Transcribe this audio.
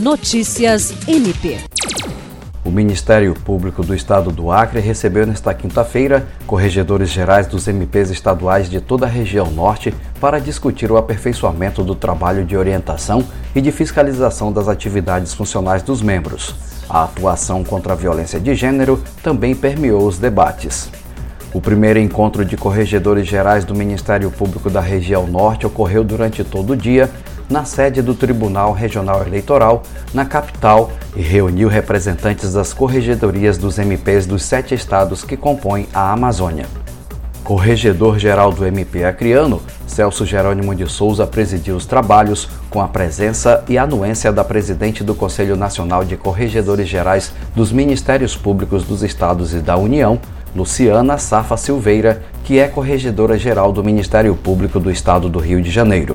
Notícias MP. O Ministério Público do Estado do Acre recebeu nesta quinta-feira corregedores gerais dos MPs estaduais de toda a região norte para discutir o aperfeiçoamento do trabalho de orientação e de fiscalização das atividades funcionais dos membros. A atuação contra a violência de gênero também permeou os debates. O primeiro encontro de corregedores gerais do Ministério Público da região norte ocorreu durante todo o dia na sede do Tribunal Regional Eleitoral, na capital, e reuniu representantes das corregedorias dos MPs dos sete estados que compõem a Amazônia. Corregedor-geral do MP Acreano, Celso Jerônimo de Souza presidiu os trabalhos com a presença e anuência da presidente do Conselho Nacional de Corregedores Gerais dos Ministérios Públicos dos Estados e da União, Luciana Safa Silveira, que é corregedora-geral do Ministério Público do Estado do Rio de Janeiro.